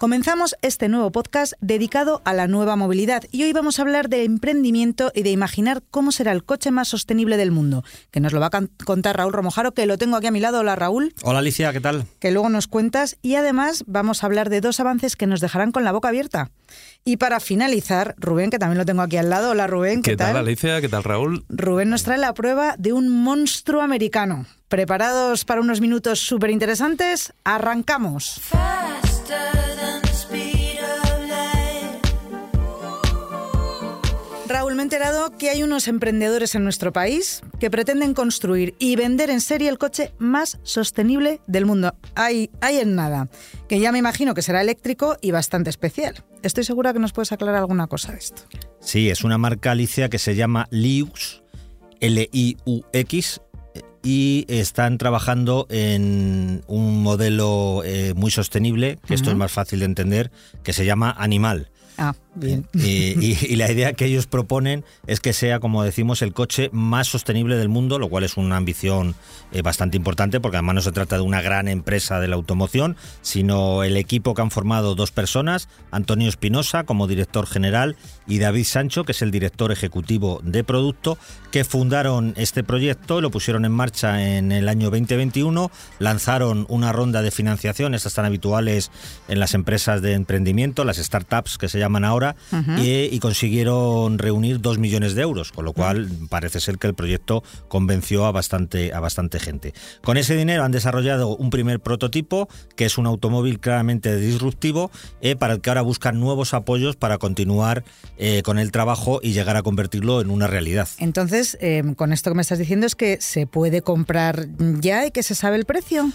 Comenzamos este nuevo podcast dedicado a la nueva movilidad y hoy vamos a hablar de emprendimiento y de imaginar cómo será el coche más sostenible del mundo, que nos lo va a contar Raúl Romojaro, que lo tengo aquí a mi lado. Hola Raúl. Hola Alicia, ¿qué tal? Que luego nos cuentas y además vamos a hablar de dos avances que nos dejarán con la boca abierta. Y para finalizar, Rubén, que también lo tengo aquí al lado. Hola Rubén, ¿qué, ¿Qué tal? Alicia? ¿Qué tal Raúl? Rubén nos trae la prueba de un monstruo americano. ¿Preparados para unos minutos súper interesantes? ¡Arrancamos! Raúl, me he enterado que hay unos emprendedores en nuestro país que pretenden construir y vender en serie el coche más sostenible del mundo. Hay, hay en nada, que ya me imagino que será eléctrico y bastante especial. Estoy segura que nos puedes aclarar alguna cosa de esto. Sí, es una marca Alicia que se llama Liux, L-I-U-X, y están trabajando en un modelo eh, muy sostenible, que esto es más fácil de entender, que se llama Animal. Ah, Y, la idea que ellos proponen es que sea, como decimos, el coche más sostenible del mundo, lo cual es una ambición eh, bastante importante, porque además no se trata de una gran empresa de la automoción, sino el equipo que han formado dos personas, Antonio Espinosa como director general y David Sancho, que es el director ejecutivo de producto, que fundaron este proyecto, lo pusieron en marcha en el año 2021, lanzaron una ronda de financiación, estas tan habituales en las empresas de emprendimiento, las startups que se llaman ahora, y, consiguieron reunir dos millones de euros, con lo cual parece ser que el proyecto convenció a bastante, a bastante gente. Con ese dinero han desarrollado un primer prototipo, que es un automóvil claramente disruptivo, eh, para el que ahora buscan nuevos apoyos para continuar eh, con el trabajo y llegar a convertirlo en una realidad. Entonces, eh, con esto que me estás diciendo es que se puede comprar ya y que se sabe el precio.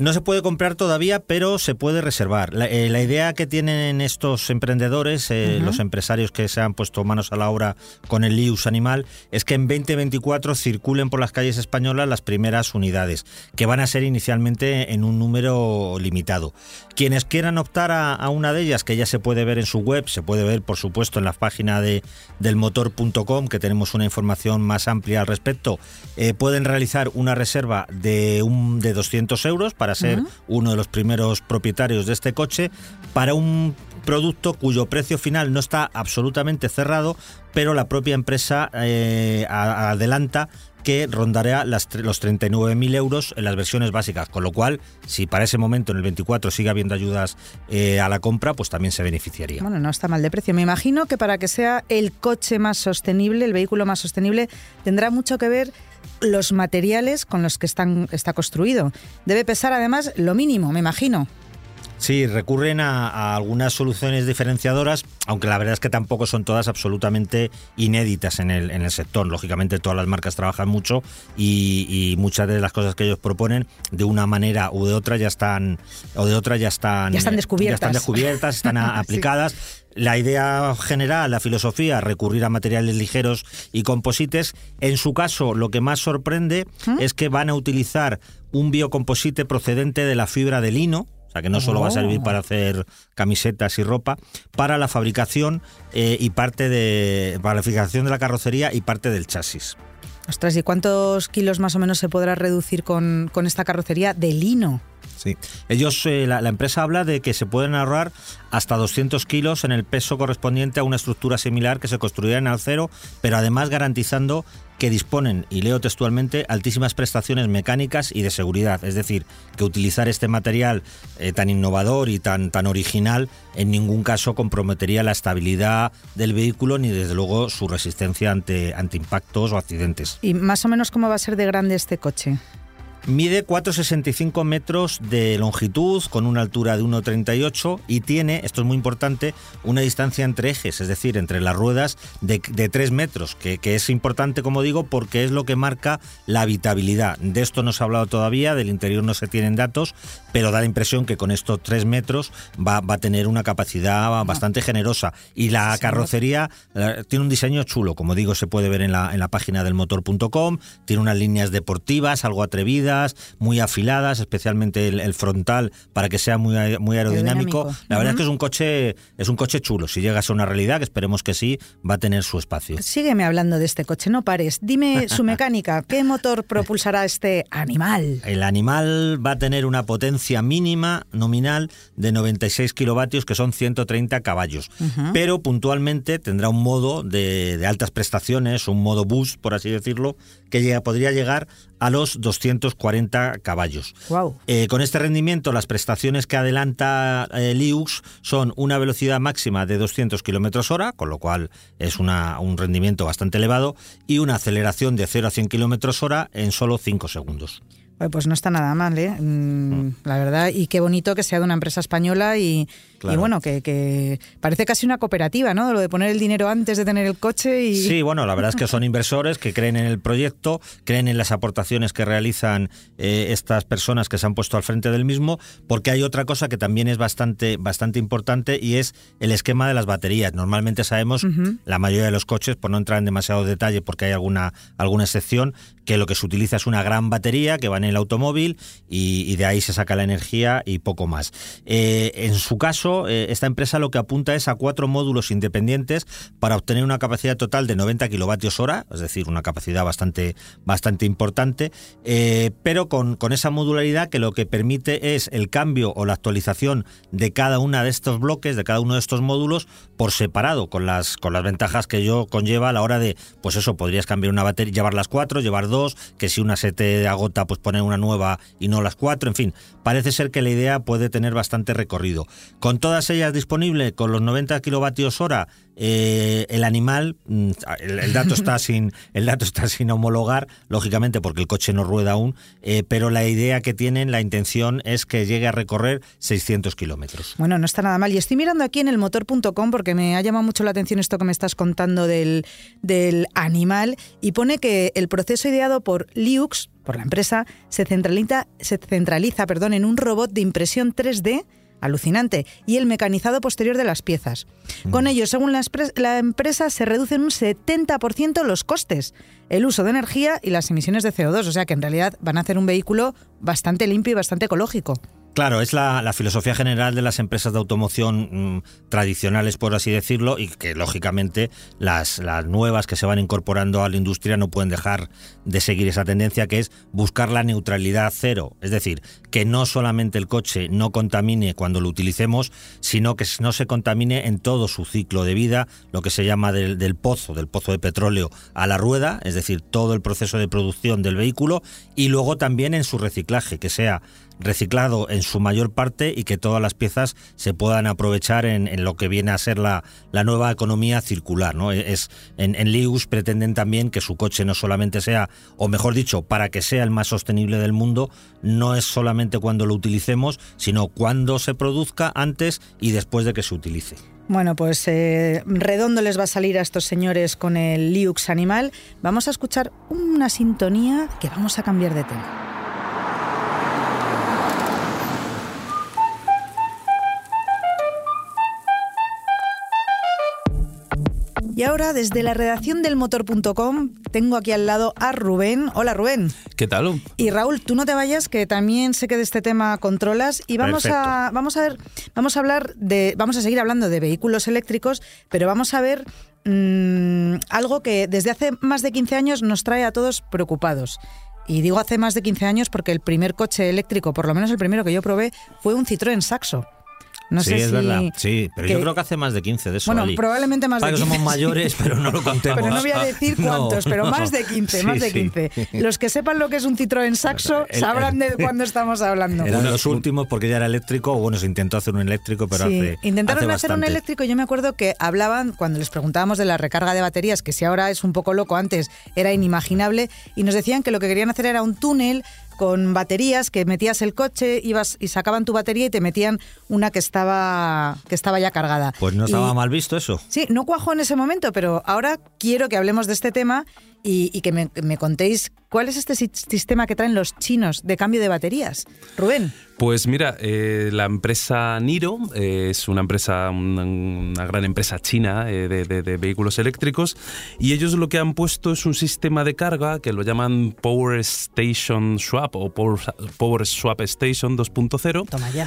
No se puede comprar todavía, pero se puede reservar. La, eh, idea que tienen estos emprendedores, eh, los empresarios que se han puesto manos a la obra con el Lius Animal, es que en 2024 circulen por las calles españolas las primeras unidades, que van a ser inicialmente en un número limitado. Quienes quieran optar a, una de ellas, que ya se puede ver en su web, se puede ver por supuesto en la página de delmotor.com, que tenemos una información más amplia al respecto, eh, pueden realizar una reserva de, un, de 200 euros para ser uno de los primeros propietarios de este coche, para un producto cuyo precio final no está absolutamente cerrado, pero la propia empresa eh, adelanta que rondará las, los 39.000 euros en las versiones básicas, con lo cual, si para ese momento en el 24 sigue habiendo ayudas eh, a la compra, pues también se beneficiaría. Bueno, no está mal de precio. Me imagino que para que sea el coche más sostenible, el vehículo más sostenible, tendrá mucho que ver los materiales con los que están, está construido. Debe pesar además lo mínimo, me imagino. Sí, recurren a, algunas soluciones diferenciadoras, aunque la verdad es que tampoco son todas absolutamente inéditas en el, en el sector. Lógicamente todas las marcas trabajan mucho y, muchas de las cosas que ellos proponen de una manera u de otra ya están o de otra ya están ya están descubiertas, están descubiertas, están aplicadas. La idea general, la filosofía, recurrir a materiales ligeros y composites. En su caso, lo que más sorprende ¿Mm? es que van a utilizar un biocomposite procedente de la fibra de lino, o sea que no solo va a servir oh. para hacer camisetas y ropa, para la fabricación eh, y parte de. para la fabricación de la carrocería y parte del chasis. Ostras, ¿y cuántos kilos más o menos se podrá reducir con, con esta carrocería de lino? Sí. Ellos, eh, la, empresa habla de que se pueden ahorrar hasta 200 kilos en el peso correspondiente a una estructura similar que se construirá en acero, pero además garantizando que disponen, y leo textualmente, altísimas prestaciones mecánicas y de seguridad. Es decir, que utilizar este material eh, tan innovador y tan, tan original en ningún caso comprometería la estabilidad del vehículo ni desde luego su resistencia ante, ante impactos o accidentes. ¿Y más o menos cómo va a ser de grande este coche? Mide 4,65 metros de longitud con una altura de 1,38 y tiene, esto es muy importante, una distancia entre ejes, es decir, entre las ruedas de, de 3 metros, que, que, es importante, como digo, porque es lo que marca la habitabilidad. De esto no se ha hablado todavía, del interior no se tienen datos, pero da la impresión que con estos 3 metros va, va a tener una capacidad bastante generosa. Y la carrocería tiene un diseño chulo, como digo, se puede ver en la, en la página del motor.com, tiene unas líneas deportivas, algo atrevidas, muy afiladas, especialmente el, el frontal para que sea muy, muy aerodinámico. aerodinámico. La verdad uh -huh. es que es un coche es un coche chulo. Si llega a ser una realidad, que esperemos que sí, va a tener su espacio. Sígueme hablando de este coche, no pares. Dime su mecánica. ¿Qué motor propulsará este animal? El animal va a tener una potencia mínima nominal de 96 kilovatios, que son 130 caballos. Uh -huh. Pero puntualmente tendrá un modo de, de altas prestaciones, un modo boost, por así decirlo, que llega, podría llegar a los 240 caballos. Wow. Eh, con este rendimiento, las prestaciones que adelanta eh, Liux son una velocidad máxima de 200 kilómetros hora, con lo cual es una, un rendimiento bastante elevado, y una aceleración de 0 a 100 kilómetros hora en solo 5 segundos. Pues no está nada mal, ¿eh? Mm, la verdad, y qué bonito que sea de una empresa española y, claro. y bueno, que, que, parece casi una cooperativa, ¿no? Lo de poner el dinero antes de tener el coche y... Sí, bueno, la verdad es que son inversores que creen en el proyecto, creen en las aportaciones que realizan eh, estas personas que se han puesto al frente del mismo, porque hay otra cosa que también es bastante, bastante importante y es el esquema de las baterías. Normalmente sabemos, uh -huh. la mayoría de los coches, por no entrar en demasiado detalle porque hay alguna, alguna excepción, que lo que se utiliza es una gran batería que va en el automóvil y, y de ahí se saca la energía y poco más. Eh, en su caso, eh, esta empresa lo que apunta es a cuatro módulos independientes para obtener una capacidad total de 90 kilovatios hora, es decir, una capacidad bastante, bastante importante, eh, pero con, con esa modularidad que lo que permite es el cambio o la actualización de cada uno de estos bloques, de cada uno de estos módulos, por separado, con las, con las ventajas que ello conlleva a la hora de, pues eso, podrías cambiar una batería, llevar las cuatro, llevar dos, que si una se te agota, pues poner una nueva y no las cuatro, en fin, parece ser que la idea puede tener bastante recorrido. Con todas ellas disponibles, con los 90 kilovatios hora, eh, el animal, mm, el, el, dato está sin, el dato está sin homologar, lógicamente porque el coche no rueda aún, eh, pero la idea que tienen, la intención es que llegue a recorrer 600 kilómetros. Bueno, no está nada mal. Y estoy mirando aquí en el motor.com porque me ha llamado mucho la atención esto que me estás contando del, del animal y pone que el proceso ideado por Liux, por la empresa, se centraliza, se centraliza perdón, en un robot de impresión 3D alucinante, y el mecanizado posterior de las piezas. Mm. Con ello, según la, la, empresa, se reducen un 70% los costes, el uso de energía y las emisiones de CO2, o sea que en realidad van a hacer un vehículo bastante limpio y bastante ecológico. Claro, es la, filosofía general de las empresas de automoción mmm, tradicionales, por así decirlo, y que lógicamente las, nuevas que se van incorporando a la industria no pueden dejar de seguir esa tendencia, que es buscar la neutralidad cero. Es decir, que no solamente el coche no contamine cuando lo utilicemos, sino que no se contamine en todo su ciclo de vida, lo que se llama del pozo, del pozo de petróleo a la rueda, es decir, todo el proceso de producción del vehículo, y luego también en su reciclaje, que sea reciclado en su mayor parte y que todas las piezas se puedan aprovechar en, lo que viene a ser la, la nueva economía circular. ¿no? Es, en, en pretenden también que su coche no solamente sea, o mejor dicho, para que sea el más sostenible del mundo, no es solamente cuando lo utilicemos, sino cuando se produzca, antes y después de que se utilice. Bueno, pues eh, redondo les va a salir a estos señores con el Liux animal. Vamos a escuchar una sintonía que vamos a cambiar de tema. Y ahora, desde la redacción del motor.com, tengo aquí al lado a Rubén. Hola, Rubén. ¿Qué tal? Y Raúl, tú no te vayas, que también sé que de este tema controlas. Y vamos a, vamos a ver, vamos a hablar de. Vamos a seguir hablando de vehículos eléctricos, pero vamos a ver mmm, algo que desde hace más de 15 años nos trae a todos preocupados. Y digo hace más de 15 años porque el primer coche eléctrico, por lo menos el primero que yo probé, fue un Citroën Saxo. No sí, sé es si verdad. Sí, pero que... yo creo que hace más de 15 de eso. Bueno, Ali. probablemente más Para de 15. somos mayores, pero no lo contemos. pero no voy a decir cuántos, no, pero más de 15, sí, más de 15. Sí. Los que sepan lo que es un Citroën Saxo el, sabrán de cuándo estamos hablando. Eran los últimos porque ya era eléctrico, bueno, se intentó hacer un eléctrico, pero sí. hace Intentaron hace hacer un eléctrico, yo me acuerdo que hablaban, cuando les preguntábamos de la recarga de baterías, que si ahora es un poco loco, antes era inimaginable, y nos decían que lo que querían hacer era un túnel con baterías que metías el coche, ibas y sacaban tu batería y te metían una que estaba que estaba ya cargada. Pues no estaba mal visto eso. Sí, no cuajo en ese momento, pero ahora quiero que hablemos de este tema y, que me, me, contéis cuál es este sistema que traen los chinos de cambio de baterías. Rubén. Pues mira, eh, la empresa Niro eh, es una empresa, una, gran empresa china eh, de, vehículos eléctricos y ellos lo que han puesto es un sistema de carga que lo llaman Power Station Swap o Power, Swap Station 2.0. Toma ya.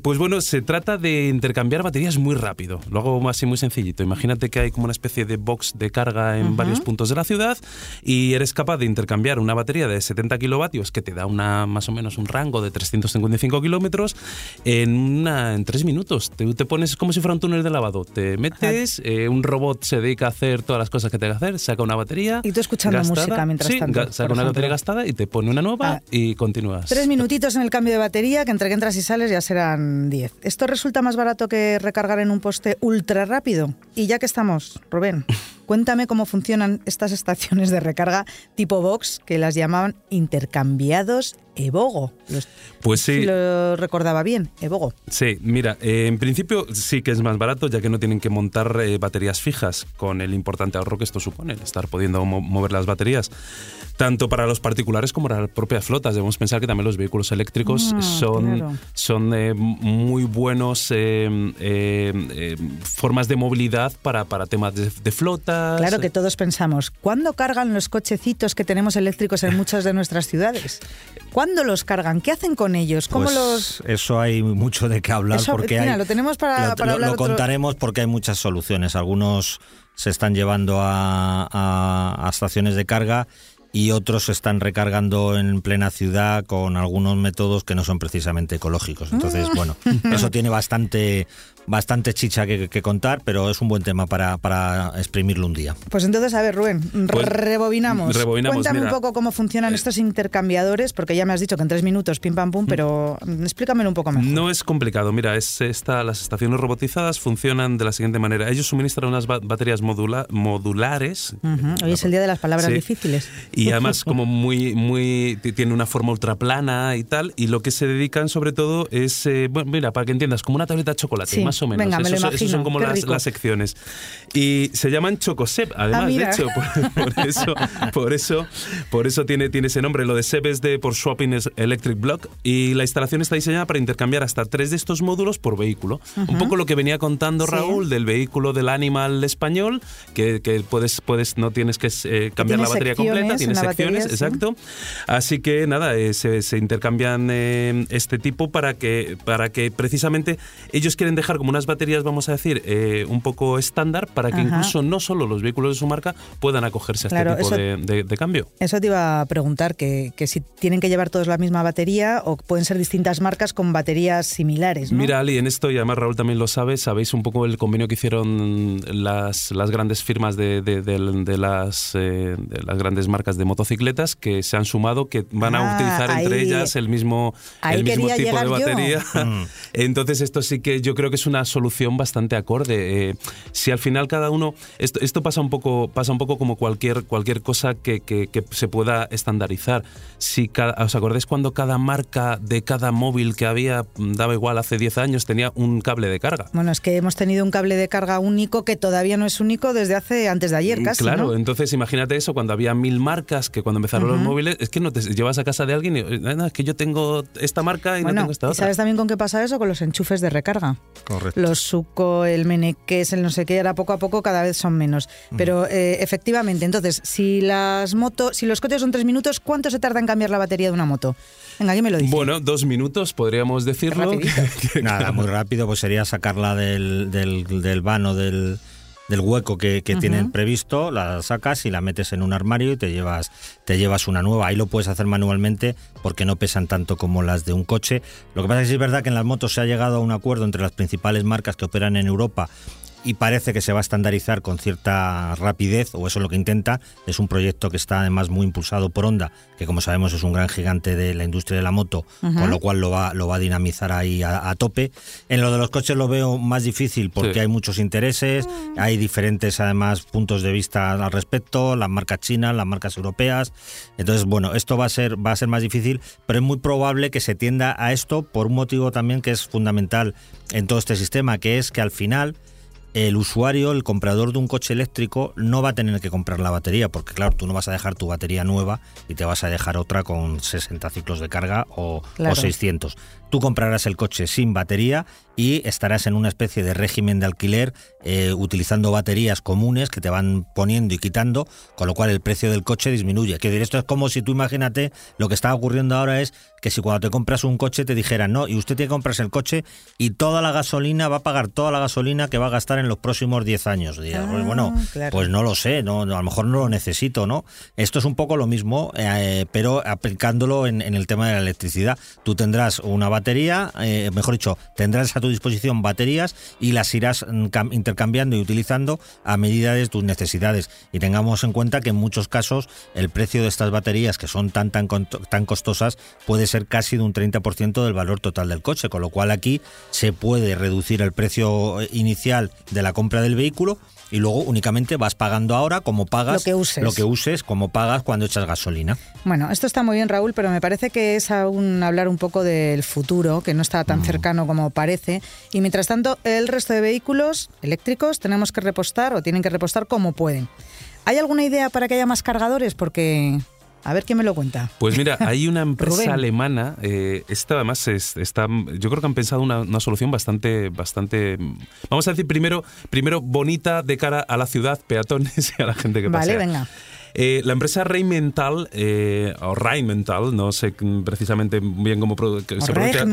pues bueno, se trata de intercambiar baterías muy rápido. Lo hago así muy sencillito. Imagínate que hay como una especie de box de carga en varios puntos de la ciudad y eres capaz de intercambiar una batería de 70 kilovatios que te da una más o menos un rango de 350 55 kilómetros en, una, en tres minutos. Te, te, pones como si fuera un túnel de lavado. Te metes, eh, un robot se dedica a hacer todas las cosas que tenga que hacer, saca una batería. Y tú escuchando música mientras sí, tanto. saca una batería gastada y te pone una nueva ah. y continúas. Tres minutitos en el cambio de batería, que entre que entras y sales ya serán diez. ¿Esto resulta más barato que recargar en un poste ultra rápido? Y ya que estamos, Rubén. Cuéntame cómo funcionan estas estaciones de recarga tipo box que las llamaban intercambiados Evogo. pues sí. Si lo recordaba bien, Evogo. Sí, mira, eh, en principio sí que es más barato ya que no tienen que montar eh, baterías fijas con el importante ahorro que esto supone, estar pudiendo mover las baterías. Tanto para los particulares como para las propias flotas. Debemos pensar que también los vehículos eléctricos ah, son, son eh, muy buenos formas de movilidad para, para temas de, de flotas. Claro que todos pensamos, ¿cuándo cargan los cochecitos que tenemos eléctricos en muchas de nuestras ciudades? ¿Cuándo los cargan? ¿Qué hacen con ellos? ¿Cómo pues los...? Eso hay mucho de qué hablar. porque hay, lo tenemos para, hablar. Lo contaremos porque hay muchas soluciones. Algunos se están llevando a, estaciones de carga y otros se están recargando en plena ciudad con algunos métodos que no son precisamente ecológicos. Entonces, mm. bueno, eso tiene bastante bastante chicha que, contar, pero es un buen tema para, para, exprimirlo un día. Pues entonces, a ver, Rubén, pues, rebobinamos. Cuéntame un poco cómo funcionan eh, estos intercambiadores, porque ya me has dicho que en tres minutos, pim pam pum, mm. pero explícamelo un poco mejor. No es complicado, mira, es esta, las estaciones robotizadas funcionan de la siguiente manera. Ellos suministran unas baterías modulares. Hoy es el día de las palabras difíciles. Y además, como muy, muy, tiene una forma ultraplana y tal, y lo que se dedican sobre todo es, eh, bueno, mira, para que entiendas, como una tableta de chocolate, más o menos. Venga, Esos, son como las, secciones. Y se llaman Chocosep, además, de hecho. Por, eso, por eso, por eso tiene, tiene ese nombre. Lo de SEP es de por Swapping Electric Block. Y la instalación está diseñada para intercambiar hasta tres de estos módulos por vehículo. Un poco lo que venía contando Raúl del vehículo del Animal español, que, puedes, puedes, no tienes que eh, cambiar la batería completa, tiene secciones, exacto. Así que nada, eh, se, intercambian eh, este tipo para que, para que precisamente ellos quieren dejar como unas baterías, vamos a decir, eh, un poco estándar para que incluso no solo los vehículos de su marca puedan acogerse a este tipo de, cambio. Eso te iba a preguntar, que, si tienen que llevar todos la misma batería o pueden ser distintas marcas con baterías similares. Mira, Ali, en esto, y además Raúl también lo sabe, sabéis un poco el convenio que hicieron las, las grandes firmas de, de las, eh, las grandes marcas de motocicletas que se han sumado, que van a ah, utilizar entre ellas el mismo, el mismo tipo de batería. Mm. Entonces, esto sí que yo creo que es una solución bastante acorde. Eh, si al final cada uno. Esto, esto, pasa, un poco, pasa un poco como cualquier, cualquier cosa que, que, se pueda estandarizar. Si ¿Os acordáis cuando cada marca de cada móvil que había, daba igual hace 10 años, tenía un cable de carga? Bueno, es que hemos tenido un cable de carga único que todavía no es único desde hace antes de ayer casi. Claro, entonces imagínate eso, cuando había mil marcas, que cuando empezaron los móviles, es que no te llevas a casa de alguien y es que yo tengo esta marca y no tengo esta otra. ¿Sabes también con qué pasa eso? Con los enchufes de recarga. Correcto. Los suco, el meneques, el no sé qué, ahora poco a poco cada vez son menos. Pero eh, efectivamente, entonces, si las motos, si los coches son tres minutos, ¿cuánto se tarda en cambiar la batería de una moto? Venga, ¿quién me lo dice? Bueno, dos minutos podríamos decirlo. Nada, muy rápido, pues sería sacarla del, del, del vano del del hueco que, tienen previsto, la sacas y la metes en un armario y te llevas, te llevas una nueva. Ahí lo puedes hacer manualmente porque no pesan tanto como las de un coche. Lo que pasa es que es verdad que en las motos se ha llegado a un acuerdo entre las principales marcas que operan en Europa y parece que se va a estandarizar con cierta rapidez, o eso es lo que intenta. Es un proyecto que está además muy impulsado por Honda, que como sabemos es un gran gigante de la industria de la moto, con lo cual lo va, lo va a dinamizar ahí a, tope. En lo de los coches lo veo más difícil porque hay muchos intereses, hay diferentes además puntos de vista al respecto, las marcas chinas, las marcas europeas. Entonces, bueno, esto va a ser, va a ser más difícil, pero es muy probable que se tienda a esto por un motivo también que es fundamental en todo este sistema, que es que al final el usuario, el comprador de un coche eléctrico, no va a tener que comprar la batería, porque claro, tú no vas a dejar tu batería nueva y te vas a dejar otra con 60 ciclos de carga o, o 600. Tú comprarás el coche sin batería y estarás en una especie de régimen de alquiler eh, utilizando baterías comunes que te van poniendo y quitando, con lo cual el precio del coche disminuye. Que esto es como si tú imagínate, lo que está ocurriendo ahora es que si cuando te compras un coche te dijeran, no, y usted tiene que comprarse el coche y toda la gasolina, va a pagar toda la gasolina que va a gastar en los próximos 10 años. Ah, pues bueno, pues no lo sé, no, a lo mejor no lo necesito, ¿no? Esto es un poco lo mismo, eh, pero aplicándolo en, en, el tema de la electricidad. Tú tendrás una batería batería, eh, mejor dicho, tendrás a tu disposición baterías y las irás mm, intercambiando y utilizando a medida de tus necesidades. Y tengamos en cuenta que en muchos casos el precio de estas baterías, que son tan, tan, tan costosas, puede ser casi de un 30% del valor total del coche, con lo cual aquí se puede reducir el precio eh, inicial de la compra del vehículo y luego únicamente vas pagando ahora como pagas lo que uses, lo que uses como pagas cuando echas gasolina. Bueno, esto está muy bien Raúl, pero me parece que es aún hablar un poco del futuro, que no está tan mm. cercano como parece. Y mientras tanto, el resto de vehículos eléctricos tenemos que repostar o tienen que repostar como pueden. ¿Hay alguna idea para que haya más cargadores? Porque a ver quién me lo cuenta. Pues mira, hay una empresa alemana, eh, esta además está, yo creo que han pensado una, solución bastante, bastante, vamos a decir primero, primero bonita de cara a la ciudad, peatones y a la gente que pasa. Vale, venga. Eh, la empresa Rheinmetall, eh, o Rheinmetall, no sé precisamente bien cómo se pronuncia,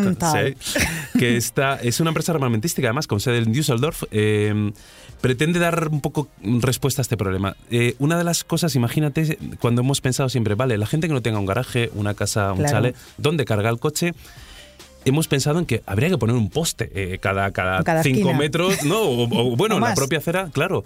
que está, es una empresa armamentística, además, con sede en Düsseldorf, eh, pretende dar un poco respuesta a este problema. Eh, una de las cosas, imagínate, cuando hemos pensado siempre, vale, la gente que no tenga un garaje, una casa, un chale, ¿dónde carga el coche? hemos pensado en que habría que poner un poste eh, cada, cada, cinco metros, ¿no? O, bueno, en la propia acera, claro.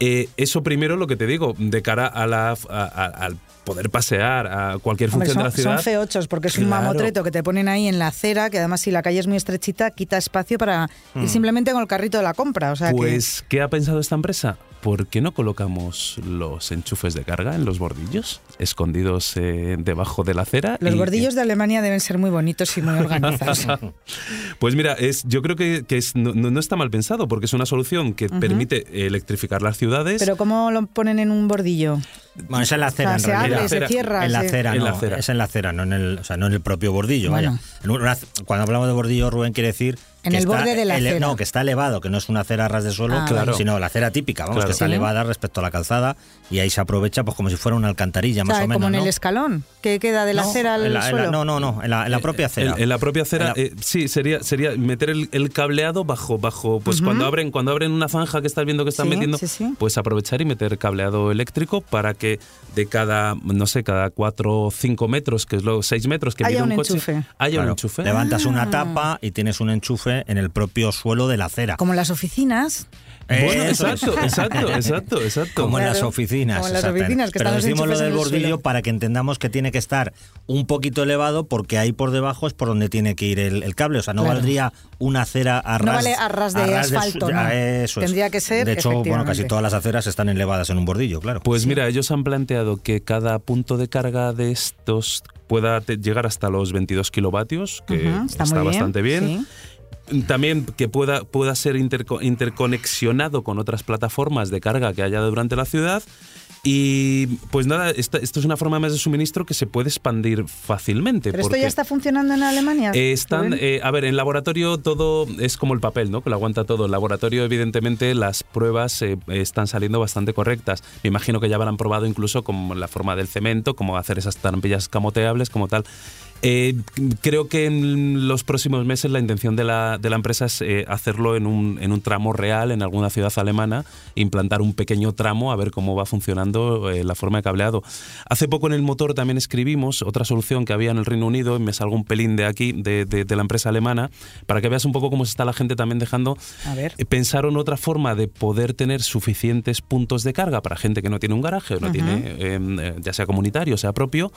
Eh, eso primero lo que te digo, de cara a la, al poder pasear a cualquier función de la ciudad. Son feochos porque es un mamotreto que te ponen ahí en la acera, que además si la calle es muy estrechita quita espacio para ir mm. simplemente con el carrito de la compra. O sea pues, ¿qué ha pensado esta empresa? ¿por qué no colocamos los enchufes de carga en los bordillos, escondidos eh, debajo de la acera? Los bordillos de Alemania deben ser muy bonitos y muy organizados. pues mira, es, yo creo que, no, está mal pensado, porque es una solución que permite electrificar las ciudades. ¿Pero cómo lo ponen en un bordillo? Bueno, es en la acera, en se Abre, se cierra. En la acera, no, es en la acera, no en el, o sea, no en el propio bordillo. Vaya. Cuando hablamos de bordillo, Rubén quiere decir en el borde de la acera. No, que está elevado, que no es una acera ras de suelo, ah, sino la acera típica, vamos, que está elevada respecto a la calzada y ahí se aprovecha pues como si fuera una alcantarilla, más o, menos. Como en el escalón, que queda de la acera al suelo. no, no, no, en la, eh, propia acera. En, la propia acera, eh, sí, sería, sería meter el, cableado bajo, bajo pues cuando abren cuando abren una zanja que estás viendo que están metiendo, pues aprovechar y meter cableado eléctrico para que de cada, no sé, cada cuatro o cinco metros, que es lo seis metros que mide un, coche, enchufe. haya un enchufe. Levantas una ah. tapa y tienes un enchufe en el propio suelo de la acera. Como en las oficinas. Bueno, exacto, exacto, exacto, exacto. Como en las oficinas. Como en las oficinas que Pero decimos lo del bordillo para que entendamos que tiene que estar un poquito elevado porque ahí por debajo es por donde tiene que ir el, cable. O sea, no valdría una acera a ras, no vale a ras de asfalto. no. Eso Tendría que ser. De hecho, bueno, casi todas las aceras están elevadas en un bordillo, claro. Pues mira, ellos han planteado que cada punto de carga de estos pueda llegar hasta los 22 kilovatios, que está, bastante bien. También que pueda, pueda ser interconexionado con otras plataformas de carga que haya durante la ciudad y pues nada, esto, es una forma más de suministro que se puede expandir fácilmente. ¿Pero esto ya está funcionando en Alemania? están, eh, a ver, en laboratorio todo es como el papel, ¿no? Que lo aguanta todo. En laboratorio, evidentemente, las pruebas eh, están saliendo bastante correctas. Me imagino que ya habrán probado incluso como la forma del cemento, como hacer esas trampillas camoteables, como tal. Eh, creo que en los próximos meses la intención de la, de la empresa es eh, hacerlo en un, en un, tramo real en alguna ciudad alemana, implantar un pequeño tramo a ver cómo va funcionando eh, la forma de cableado. Hace poco en el motor también escribimos otra solución que había en el Reino Unido, y me salgo un pelín de aquí, de, de, la empresa alemana, para que veas un poco cómo se está la gente también dejando. A ver. pensaron otra forma de poder tener suficientes puntos de carga para gente que no tiene un garaje o no tiene, em, ya sea comunitario, sea propio,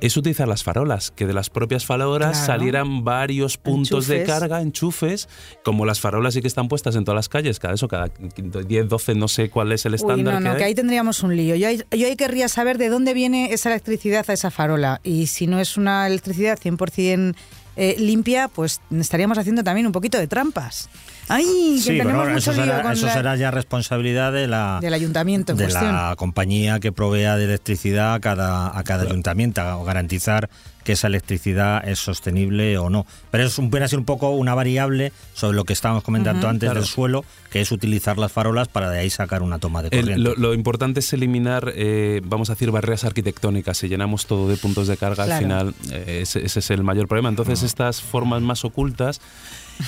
es utilizar las farolas, que de las propias farolas salieran varios puntos de carga, enchufes, como las farolas sí que están puestas en todas las calles, cada eso, cada 10, 12, no sé cuál es el estándar. no, no, que, ahí tendríamos un lío. Yo ahí, yo ahí querría saber de dónde viene esa electricidad a esa farola y si no es una electricidad 100% eh, limpia, pues estaríamos haciendo también un poquito de trampas. ¡Ay! Que tenemos mucho eso, será, eso será, ya responsabilidad de la, del ayuntamiento de la compañía que provea de electricidad a cada, a cada ayuntamiento, o garantizar que esa electricidad es sostenible o no. Pero es un, puede ser un poco una variable sobre lo que estábamos comentando antes del suelo, que es utilizar las farolas para de ahí sacar una toma de corriente. lo, importante es eliminar, eh, vamos a decir, barreras arquitectónicas. Si llenamos todo de puntos de carga, al final eh, ese, es el mayor problema. Entonces, estas formas más ocultas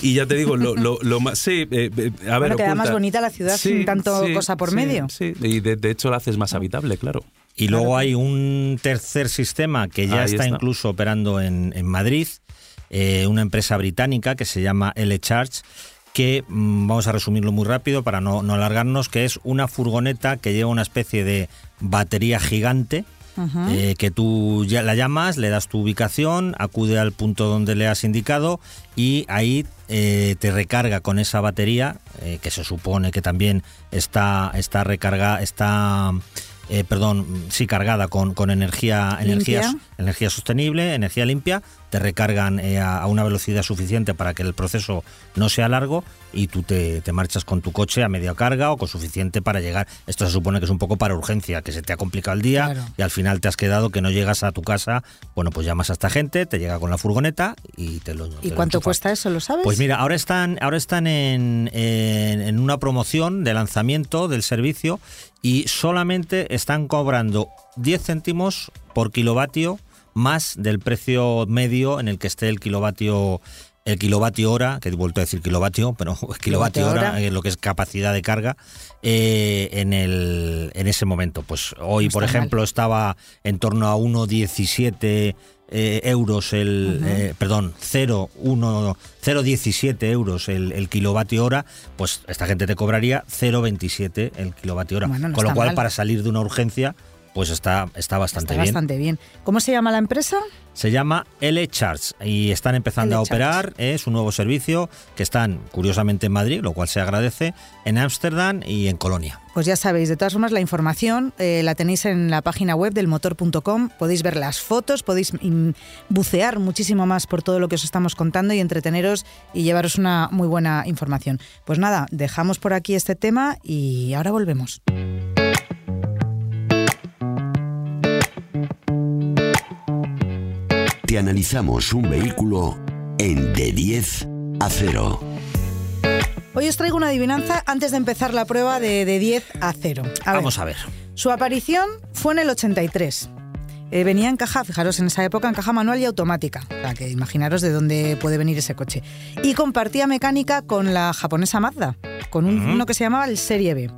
y ya te digo, lo, lo, más. Sí, eh, a ver. queda más bonita la ciudad sin tanto cosa por medio. Sí, y de, de, hecho la haces más habitable, claro. Y luego hay un tercer sistema que ya está, incluso operando en, Madrid, eh, una empresa británica que se llama L-Charge, que mm, vamos a resumirlo muy rápido para no, alargarnos, que es una furgoneta que lleva una especie de batería gigante. Eh, que tú ya la llamas, le das tu ubicación, acude al punto donde le has indicado y ahí eh, te recarga con esa batería, que se supone que también está, está recargada, está eh, perdón, sí, cargada con, con energía, energía, energía sostenible, energía limpia, te recargan eh, a, una velocidad suficiente para que el proceso no sea largo y tú te, marchas con tu coche a media carga o con suficiente para llegar. Esto se supone que es un poco para urgencia, que se te ha complicado el día y al final te has quedado que no llegas a tu casa. Bueno, pues llamas a esta gente, te llega con la furgoneta y te lo. ¿Y cuánto cuesta eso? ¿Lo sabes? Pues mira, ahora están, ahora están en, en una promoción de lanzamiento del servicio y solamente están cobrando 10 céntimos por kilovatio más del precio medio en el que esté el kilovatio el kilovatio hora, que he vuelto a decir kilovatio, pero kilovatio hora, lo que es capacidad de carga, eh, en, el, en ese momento. Pues hoy, por ejemplo, estaba en torno a 1,17 eh, euros el, eh, perdón, 0,17 euros el, kilovatio hora, pues esta gente te cobraría 0,27 el kilovatio hora. Con lo cual, para salir de una urgencia, pues está, está bastante bien. bastante bien. ¿Cómo se llama la empresa? Se llama L-Charge y están empezando a operar. Es un nuevo servicio que están, curiosamente, en Madrid, lo cual se agradece, en Ámsterdam y en Colonia. Pues ya sabéis, de todas formas, la información eh, la tenéis en la página web del motor.com. Podéis ver las fotos, podéis bucear muchísimo más por todo lo que os estamos contando y entreteneros y llevaros una muy buena información. Pues nada, dejamos por aquí este tema y ahora volvemos. Analizamos un vehículo en de 10 a 0. Hoy os traigo una adivinanza antes de empezar la prueba de, de 10 a 0. Vamos a ver. Su aparición fue en el 83. Eh, venía en caja, fijaros, en esa época en caja manual y automática. O sea, que imaginaros de dónde puede venir ese coche. Y compartía mecánica con la japonesa Mazda, con uno que se llamaba el Serie B.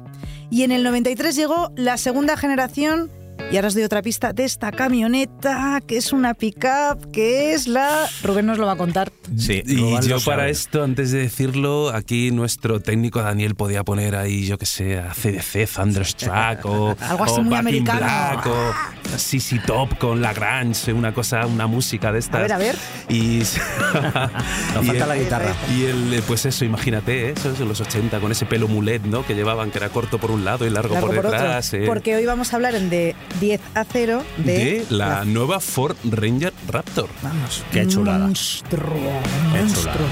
Y en el 93 llegó la segunda generación y ahora os doy otra pista de esta camioneta, que es una pickup, que es la... Rubén nos lo va a contar. Sí, y yo para esto, antes de decirlo, aquí nuestro técnico Daniel podía poner ahí, yo que sé, a CDC, Thunderstruck o, Algo así muy americano. Black, o CC Top con Lagrange, una cosa, una música de estas. A ver, a ver. Y... Nos falta la guitarra. Y el, pues eso, imagínate, ¿eh? eso es en los 80, con ese pelo mulet, ¿no? Que llevaban, que era corto por un lado y largo, por detrás. Eh. Porque hoy vamos a hablar de 10 a 0 de, la, nueva Ford Ranger Raptor. Vamos, qué chulada. Monstruo, monstruo.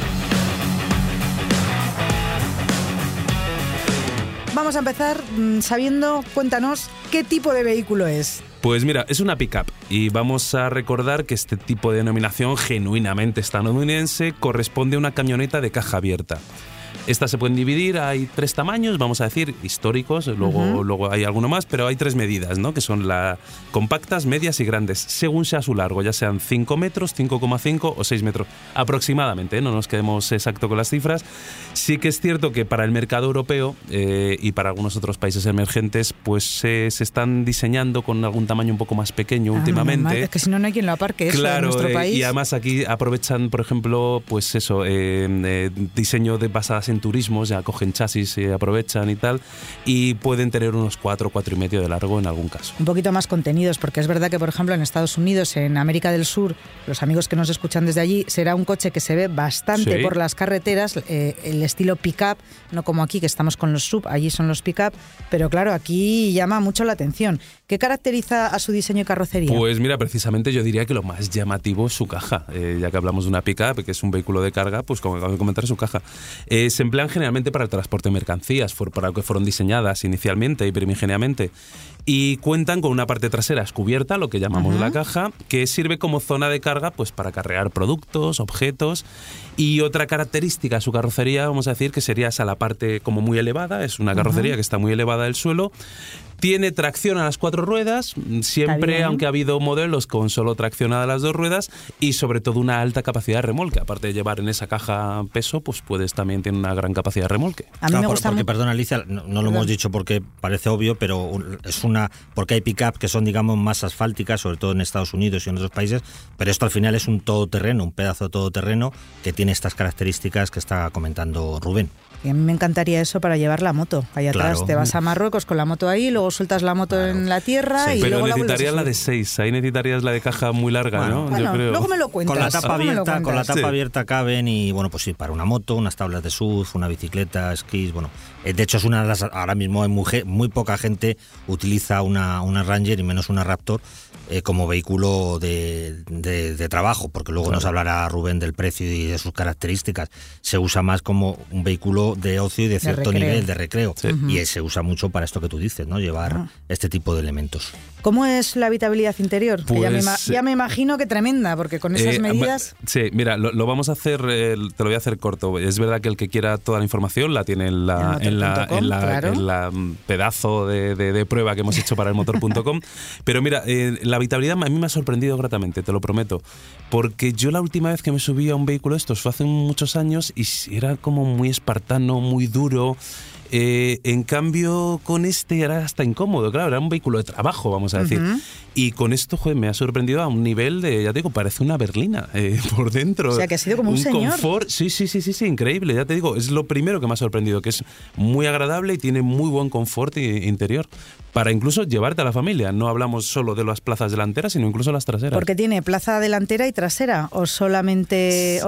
Vamos a empezar mm, sabiendo, cuéntanos, qué tipo de vehículo es. Pues mira, es una pickup y vamos a recordar que este tipo de denominación genuinamente estadounidense corresponde a una camioneta de caja abierta. Estas se pueden dividir, hay tres tamaños, vamos a decir, históricos, luego, luego hay alguno más, pero hay tres medidas, ¿no? que son las compactas, medias y grandes, según sea su largo, ya sean 5 metros, 5,5 o 6 metros aproximadamente, ¿eh? no nos quedemos exacto con las cifras. Sí que es cierto que para el mercado europeo eh, y para algunos otros países emergentes, pues se están diseñando con algún tamaño un poco más pequeño ah, últimamente. es que si no, no hay quien lo aparque eso claro, en nuestro eh, país. y además aquí aprovechan, por ejemplo, pues eso, eh, diseño de basadas en turismos, ya cogen chasis y aprovechan y tal, y pueden tener unos 4, 4 y medio de largo en algún caso. Un poquito más contenidos, porque es verdad que, por ejemplo, en Estados Unidos, en América del Sur, los amigos que nos escuchan desde allí, será un coche que se ve bastante por las carreteras, eh, el estilo pick-up, no como aquí que estamos con los sub, allí son los pick-up, pero claro, aquí llama mucho la atención. ¿Qué caracteriza a su diseño y carrocería? Pues mira, precisamente yo diría que lo más llamativo es su caja. Eh, ya que hablamos de una pick-up, que es un vehículo de carga, pues como acabo de comentar, su caja. Eh, se emplean generalmente para el transporte de mercancías, para lo que fueron diseñadas inicialmente y primigeniamente y cuentan con una parte trasera descubierta, lo que llamamos la caja, que sirve como zona de carga pues para cargar productos, objetos y otra característica de su carrocería, vamos a decir que sería esa la parte como muy elevada, es una carrocería que está muy elevada del suelo, tiene tracción a las cuatro ruedas, siempre, aunque ha habido modelos con solo tracción a las dos ruedas y sobre todo una alta capacidad de remolque. Aparte de llevar en esa caja peso, pues puedes también tener una gran capacidad de remolque. A mí me gusta porque, perdón Alicia, no, lo hemos dicho porque parece obvio, pero es una porque hay pick-up que son digamos más asfálticas, sobre todo en Estados Unidos y en otros países, pero esto al final es un todoterreno, un pedazo de todoterreno que tiene estas características que está comentando Rubén. Y a mí me encantaría eso para llevar la moto. Ahí atrás te vas a Marruecos con la moto ahí, luego sueltas la moto en la tierra y Pero luego necesitarías la, de 6, ahí necesitarías la de caja muy larga, ¿no? Yo creo. Luego me lo cuentas. Con la tapa abierta, con la tapa abierta caben y bueno, pues sí, para una moto, unas tablas de surf, una bicicleta, esquís, bueno, eh, de hecho es una de las ahora mismo hay muy, muy poca gente utiliza una, una Ranger y menos una Raptor eh, como vehículo de, de, trabajo, porque luego nos hablará Rubén del precio y de sus características. Se usa más como un vehículo de ocio y de cierto nivel de recreo. Y se usa mucho para esto que tú dices, ¿no? Llevar ah. este tipo de elementos. ¿Cómo es la habitabilidad interior? ya, me, pues, ya, me, imagino que tremenda, porque con esas eh, medidas... Sí, mira, lo, vamos a hacer, te lo voy a hacer corto. Es verdad que el que quiera toda la información la tiene en la, en la, en la, mm, pedazo de, de, prueba que hemos hecho para el motor.com. Pero mira, eh, la habitabilidad a mí me ha sorprendido gratamente, te lo prometo. Porque yo la última vez que me subí a un vehículo estos fue hace muchos años y era como muy espartano, muy duro. Eh, en cambio, con este era hasta incómodo, claro, era un vehículo de trabajo, vamos a decir. Y con esto, joder, me ha sorprendido a un nivel de, ya te digo, parece una berlina eh, por dentro. O sea, que ha sido como un, un confort. Sí, sí, sí, sí, sí, increíble, ya te digo, es lo primero que me ha sorprendido, que es muy agradable y tiene muy buen confort interior para incluso llevarte a la familia. No hablamos solo de las plazas delanteras, sino incluso las traseras. Porque tiene plaza delantera y trasera, o solamente,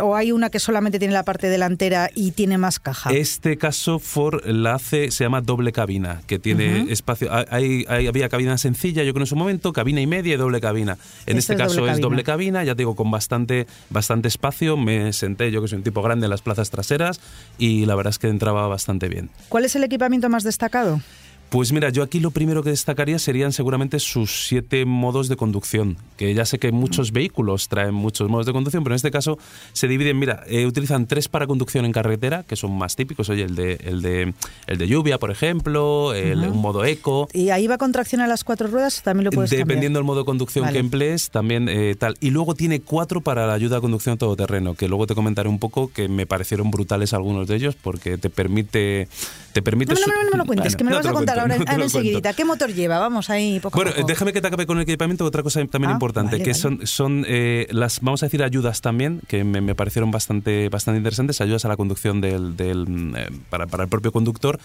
o, hay una que solamente tiene la parte delantera y tiene más caja. Este caso Ford la hace, se llama doble cabina, que tiene espacio. Hay, había cabina sencilla, yo creo en su momento, cabina y media y doble cabina. En este, caso es doble cabina, ya te digo, con bastante, bastante espacio. Me senté, yo que soy un tipo grande en las plazas traseras y la verdad es que entraba bastante bien. ¿Cuál es el equipamiento más destacado? Pues mira, yo aquí lo primero que destacaría serían seguramente sus siete modos de conducción, que ya sé que muchos vehículos traen muchos modos de conducción, pero en este caso se dividen, mira, eh, utilizan tres para conducción en carretera, que son más típicos, oye, el de, el de, el de lluvia, por ejemplo, el, un modo eco. ¿Y ahí va con tracción a las cuatro ruedas? También lo puedes Dependiendo del modo de conducción que emplees, también eh, tal. Y luego tiene cuatro para la ayuda a conducción todoterreno, que luego te comentaré un poco, que me parecieron brutales algunos de ellos, porque te permite... Te permite no, no, no, no, me lo cuentes, que me lo vas a contar ahora, enseguida. ¿Qué motor lleva? Vamos ahí poco Bueno, déjame que te acabe con el equipamiento. Otra cosa también ah, importante, que son, son eh, las, vamos a decir, ayudas también, que me, parecieron bastante, bastante interesantes, ayudas a la conducción del, del eh, para, para el propio conductor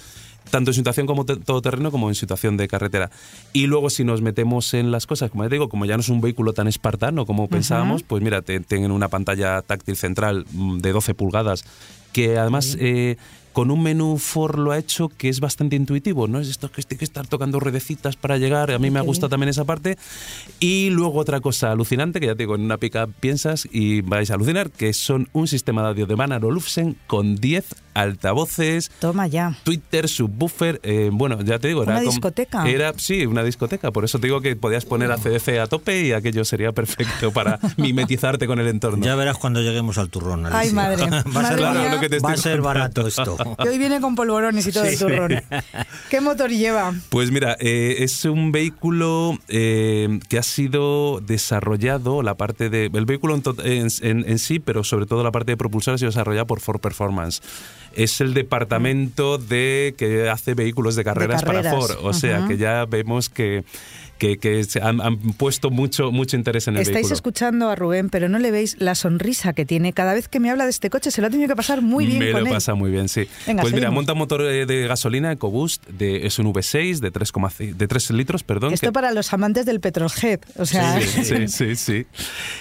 tanto en situación como todoterreno como en situación de carretera. Y luego si nos metemos en las cosas, como ya digo, como ya no es un vehículo tan espartano como pensábamos, pues mira, tienen una pantalla táctil central mm, de 12 pulgadas que además con un menú Ford lo ha hecho que es bastante intuitivo, no es esto que tiene que estar tocando ruedecitas para llegar, a mí me gusta también esa parte. Y luego otra cosa alucinante, que ya te digo, en una pica piensas y vais a alucinar, que son un sistema de audio de Manor Olufsen con 10 altavoces. Toma ya. Twitter, subwoofer, eh, bueno, ya te digo, era... Una discoteca. Era, sí, una discoteca, por eso te digo que podías poner a CDC a tope y aquello sería perfecto para mimetizarte con el entorno. Ya verás cuando lleguemos al turrón. Ay, madre. va, a ser, barato esto. Que hoy viene con polvorones y todo el turrón. ¿Qué motor lleva? Pues mira, eh, es un vehículo eh, que ha sido desarrollado, la parte de. El vehículo en, sí, pero sobre todo la parte de propulsor ha sido desarrollada por Ford Performance es el departamento de que hace vehículos de carreras, para Ford. O sea que ya vemos que que, han, puesto mucho, mucho interés en el Estáis escuchando a Rubén, pero no le veis la sonrisa que tiene. Cada vez que me habla de este coche se lo ha tenido que pasar muy bien. Me lo pasa muy bien, sí. pues mira, monta un motor de gasolina EcoBoost, de, es un V6 de 3, de 3 litros, perdón. Esto para los amantes del petrolhead, o sea... Sí, sí, sí.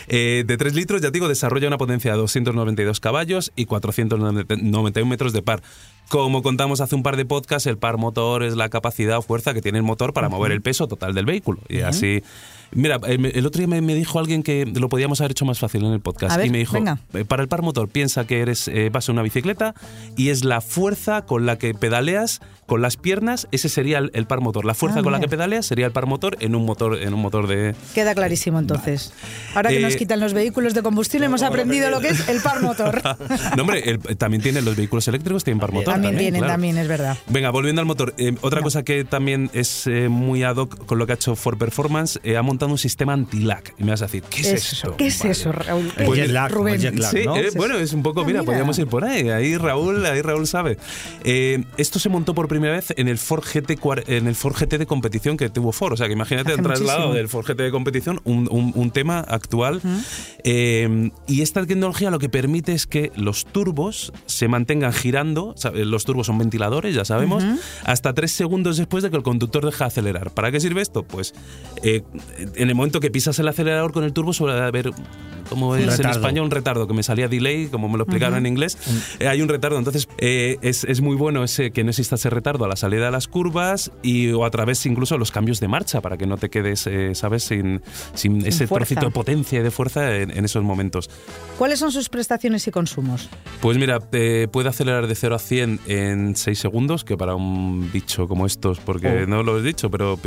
Eh, de 3 litros, ya digo, desarrolla una potencia de 292 caballos y 491 metros de par. Como contamos hace un par de podcasts, el par motor es la capacidad o fuerza que tiene el motor para mover el peso total del vehículo. Y así Mira, eh, el otro día me, dijo alguien que lo podíamos haber hecho más fácil en el podcast. y me dijo, eh, para el par motor, piensa que eres eh, vas a una bicicleta y es la fuerza con la que pedaleas con las piernas, ese sería el, par motor. La fuerza ah, con la que pedaleas sería el par motor en un motor, en un motor de. Queda clarísimo entonces. Ahora que nos quitan los vehículos de combustible, hemos aprendido lo que es el par motor. no, hombre, también tienen los vehículos eléctricos, tienen par motor. También, tienen, también, es verdad. Venga, volviendo al motor. otra cosa que también es muy ad hoc con lo que ha hecho Ford Performance, ha montado un sistema anti-lag. Y me vas a decir, ¿qué es esto? ¿Qué es eso, Raúl? Pues Rubén. sí, eh, bueno, es un poco, ah, mira, podríamos ir por ahí. Ahí Raúl, ahí Raúl sabe. Eh, esto se montó por primera vez en el Ford GT, en el Ford GT de competición que tuvo Ford. O sea, que imagínate el traslado del Ford GT de competición, un, un, tema actual. Eh, y esta tecnología lo que permite es que los turbos se mantengan girando. Los turbos son ventiladores, ya sabemos, hasta tres segundos después de que el conductor deja de acelerar. ¿Para qué sirve esto? Pues en el momento que pisas el acelerador con el turbo suele haber como es en España, un retardo, que me salía delay, como me lo explicaron en inglés. Eh, hay un retardo, entonces eh, es, es, muy bueno ese, que no exista ese retardo a la salida de las curvas y, o a través incluso de los cambios de marcha, para que no te quedes, eh, ¿sabes?, sin, sin ese trocito de potencia y de fuerza en, esos momentos. ¿Cuáles son sus prestaciones y consumos? Pues mira, puede acelerar de 0 a 100 en 6 segundos, que para un bicho como estos, porque oh. no lo he dicho, pero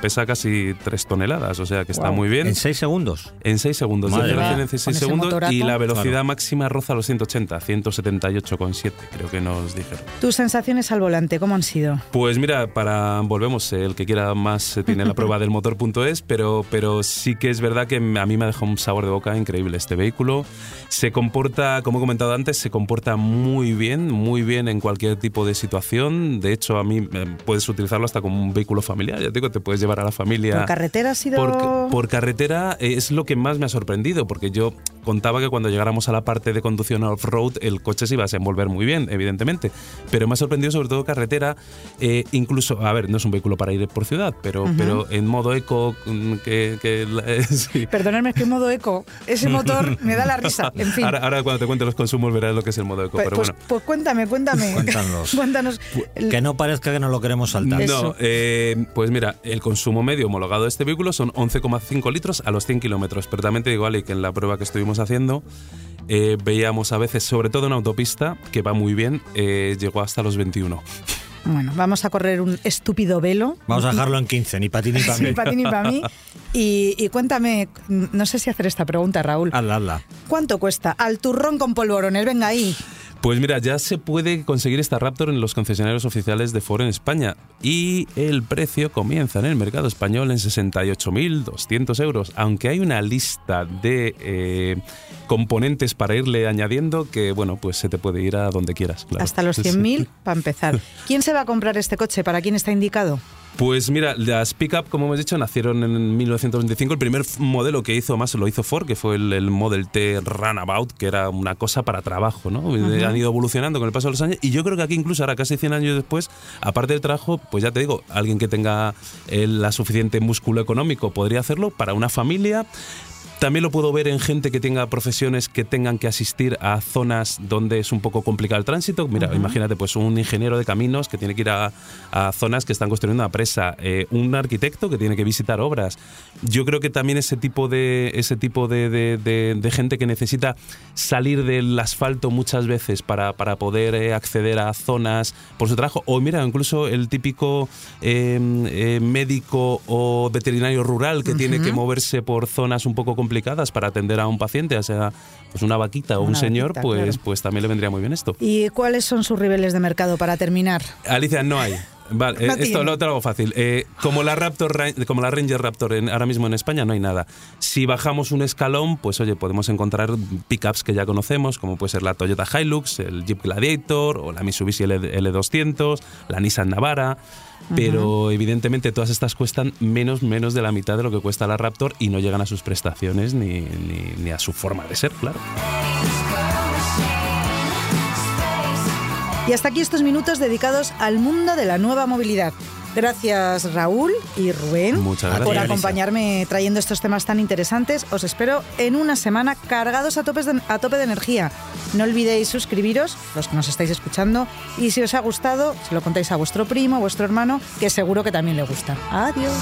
pesa casi 3 toneladas, o sea que está muy bien. ¿En 6 segundos? En 6 segundos. en 16 segundos y la velocidad máxima roza los 180, 178,7 creo que nos dijeron. ¿Tus sensaciones al volante cómo han sido? Pues mira, para volvemos, el que quiera más tiene la prueba del motor.es, pero, pero sí que es verdad que a mí me ha dejado un sabor de boca increíble este vehículo. Se comporta, como he comentado antes, se comporta muy bien, muy bien en cualquier tipo de situación. De hecho, a mí eh, puedes utilizarlo hasta como un vehículo familiar. Ya te digo, te puedes llevar a la familia. ¿Por carretera ha sido...? Por, por carretera es lo que más me ha sorprendido, porque yo contaba que cuando llegáramos a la parte de conducción off-road el coche se iba a desenvolver muy bien, evidentemente. Pero me ha sorprendido sobre todo carretera, eh, incluso, a ver, no es un vehículo para ir por ciudad, pero, pero en modo eco, mm, que... que sí. Perdóname, es que en modo eco, ese motor me da la risa, en fin. Ahora, cuando te cuente los consumos verás lo que es el modo eco, pues, pero pues, bueno. Pues cuéntame, cuéntame. Cuéntanos. Cuéntanos. Que no parezca que no lo queremos saltar. No, eh, pues mira, el consumo medio homologado de este vehículo son 11,5 litros a los 100 kilómetros, pero también te digo, Ali, que en la prueba que estuvimos haciendo, eh, veíamos a veces, sobre todo en autopista, que va muy bien, eh, llegó hasta los 21. Bueno, vamos a correr un estúpido velo. Vamos a dejarlo en 15, ni para ti ni para mí. ni para ti ni para mí. Y, cuéntame, no sé si hacer esta pregunta, Raúl. Hazla, hazla. ¿Cuánto cuesta? Al turrón con polvorones, venga ahí. Pues mira, ya se puede conseguir esta Raptor en los concesionarios oficiales de Ford en España y el precio comienza en el mercado español en 68.200 euros, aunque hay una lista de eh, componentes para irle añadiendo que, bueno, pues se te puede ir a donde quieras. Hasta los 100.000 para empezar. ¿Quién se va a comprar este coche? ¿Para quién está indicado? Pues mira, las pickup, como hemos dicho, nacieron en 1925. El primer modelo que hizo más lo hizo Ford, que fue el, Model T Runabout, que era una cosa para trabajo, ¿no? Han ido evolucionando con el paso de los años. Y yo creo que aquí incluso ahora, casi 100 años después, aparte del trabajo, pues ya te digo, alguien que tenga el, la suficiente músculo económico podría hacerlo para una familia también lo puedo ver en gente que tenga profesiones que tengan que asistir a zonas donde es un poco complicado el tránsito. Mira, imagínate, pues un ingeniero de caminos que tiene que ir a, zonas que están construyendo una presa, eh, un arquitecto que tiene que visitar obras. Yo creo que también ese tipo de ese tipo de, gente que necesita salir del asfalto muchas veces para, para poder eh, acceder a zonas por su trabajo. O mira, incluso el típico em, eh, médico o veterinario rural que tiene que moverse por zonas un poco complicadas complicadas para atender a un paciente, ya sea pues una vaquita o un señor, pues, pues también le vendría muy bien esto. ¿Y cuáles son sus niveles de mercado para terminar? Alicia, no hay. Vale, eh, esto lo hago fácil. Eh, como la Raptor, como la Ranger Raptor ahora mismo en España no hay nada. Si bajamos un escalón, pues oye, podemos encontrar pickups que ya conocemos, como puede ser la Toyota Hilux, el Jeep Gladiator o la Mitsubishi L200, la Nissan Navara pero evidentemente todas estas cuestan menos, menos de la mitad de lo que cuesta la Raptor y no llegan a sus prestaciones ni, ni a su forma de ser, claro. Y hasta aquí estos minutos dedicados al mundo de la nueva movilidad. Gracias Raúl y Rubén por acompañarme trayendo estos temas tan interesantes. Os espero en una semana cargados a, a tope de energía. No olvidéis suscribiros, los que nos estáis escuchando, y si os ha gustado, se lo contáis a vuestro primo, vuestro hermano, que seguro que también le gusta. Adiós.